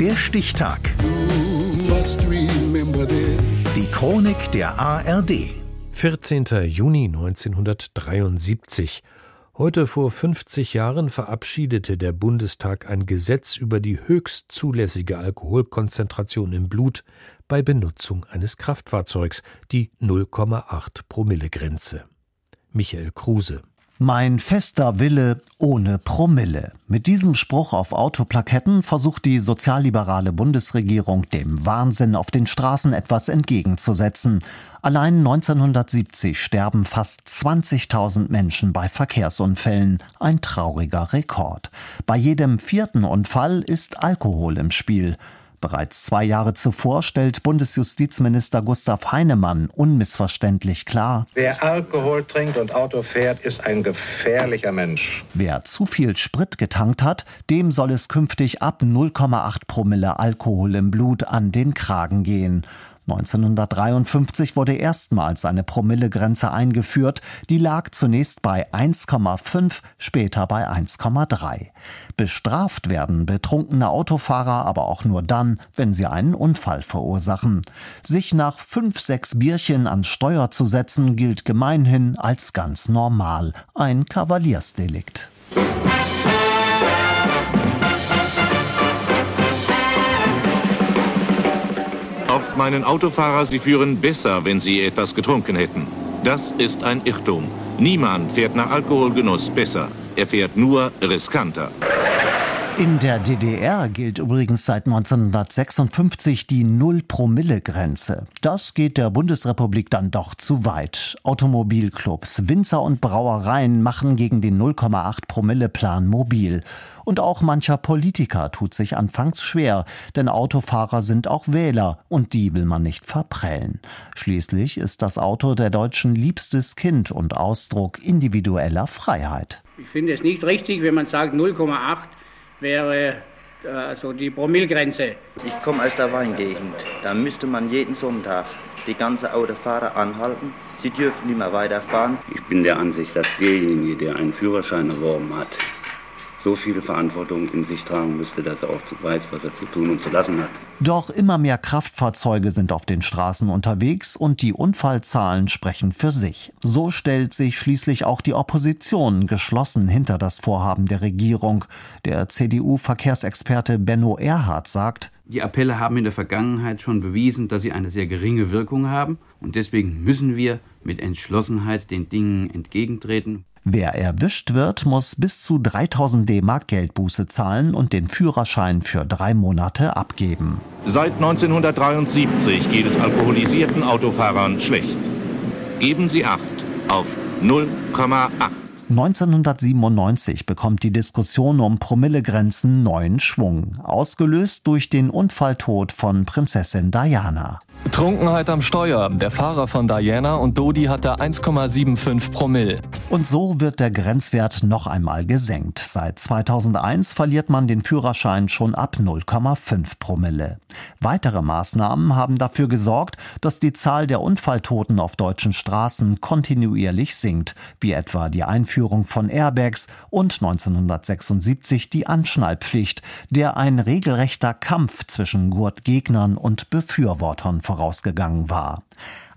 Der Stichtag. Die Chronik der ARD. 14. Juni 1973. Heute vor 50 Jahren verabschiedete der Bundestag ein Gesetz über die höchst zulässige Alkoholkonzentration im Blut bei Benutzung eines Kraftfahrzeugs, die 0,8 Promille Grenze. Michael Kruse mein fester Wille ohne Promille. Mit diesem Spruch auf Autoplaketten versucht die sozialliberale Bundesregierung dem Wahnsinn auf den Straßen etwas entgegenzusetzen. Allein 1970 sterben fast 20.000 Menschen bei Verkehrsunfällen. Ein trauriger Rekord. Bei jedem vierten Unfall ist Alkohol im Spiel. Bereits zwei Jahre zuvor stellt Bundesjustizminister Gustav Heinemann unmissverständlich klar, Wer Alkohol trinkt und Auto fährt, ist ein gefährlicher Mensch. Wer zu viel Sprit getankt hat, dem soll es künftig ab 0,8 Promille Alkohol im Blut an den Kragen gehen. 1953 wurde erstmals eine Promillegrenze eingeführt. Die lag zunächst bei 1,5, später bei 1,3. Bestraft werden betrunkene Autofahrer aber auch nur dann, wenn sie einen Unfall verursachen. Sich nach fünf, sechs Bierchen an Steuer zu setzen, gilt gemeinhin als ganz normal. Ein Kavaliersdelikt. Meinen Autofahrer, sie führen besser, wenn sie etwas getrunken hätten. Das ist ein Irrtum. Niemand fährt nach Alkoholgenuss besser. Er fährt nur riskanter. In der DDR gilt übrigens seit 1956 die Null-Promille-Grenze. Das geht der Bundesrepublik dann doch zu weit. Automobilclubs, Winzer und Brauereien machen gegen den 0,8 Promille-Plan mobil. Und auch mancher Politiker tut sich anfangs schwer, denn Autofahrer sind auch Wähler und die will man nicht verprellen. Schließlich ist das Auto der Deutschen liebstes Kind und Ausdruck individueller Freiheit. Ich finde es nicht richtig, wenn man sagt 0,8 wäre also die Promillgrenze. Ich komme aus der Weingegend. Da müsste man jeden Sonntag die ganze Autofahrer anhalten. Sie dürfen nicht mehr weiterfahren. Ich bin der Ansicht, dass derjenige, der einen Führerschein erworben hat, so viel Verantwortung in sich tragen müsste, dass er auch weiß, was er zu tun und zu lassen hat. Doch immer mehr Kraftfahrzeuge sind auf den Straßen unterwegs und die Unfallzahlen sprechen für sich. So stellt sich schließlich auch die Opposition geschlossen hinter das Vorhaben der Regierung. Der CDU-Verkehrsexperte Benno Erhardt sagt, die Appelle haben in der Vergangenheit schon bewiesen, dass sie eine sehr geringe Wirkung haben. Und deswegen müssen wir mit Entschlossenheit den Dingen entgegentreten. Wer erwischt wird, muss bis zu 3000 D-Mark Geldbuße zahlen und den Führerschein für drei Monate abgeben. Seit 1973 geht es alkoholisierten Autofahrern schlecht. Geben Sie Acht auf 0,8. 1997 bekommt die Diskussion um Promillegrenzen neuen Schwung, ausgelöst durch den Unfalltod von Prinzessin Diana. Trunkenheit am Steuer. Der Fahrer von Diana und Dodi hatte 1,75 Promille. Und so wird der Grenzwert noch einmal gesenkt. Seit 2001 verliert man den Führerschein schon ab 0,5 Promille. Weitere Maßnahmen haben dafür gesorgt, dass die Zahl der Unfalltoten auf deutschen Straßen kontinuierlich sinkt, wie etwa die Einführung Einführung von Airbags und 1976 die Anschnallpflicht, der ein regelrechter Kampf zwischen Gurtgegnern und Befürwortern vorausgegangen war.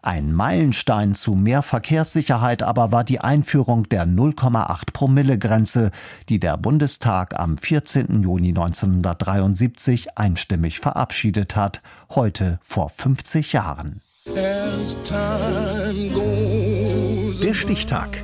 Ein Meilenstein zu mehr Verkehrssicherheit aber war die Einführung der 0,8 Promille Grenze, die der Bundestag am 14. Juni 1973 einstimmig verabschiedet hat, heute vor 50 Jahren. Der Stichtag.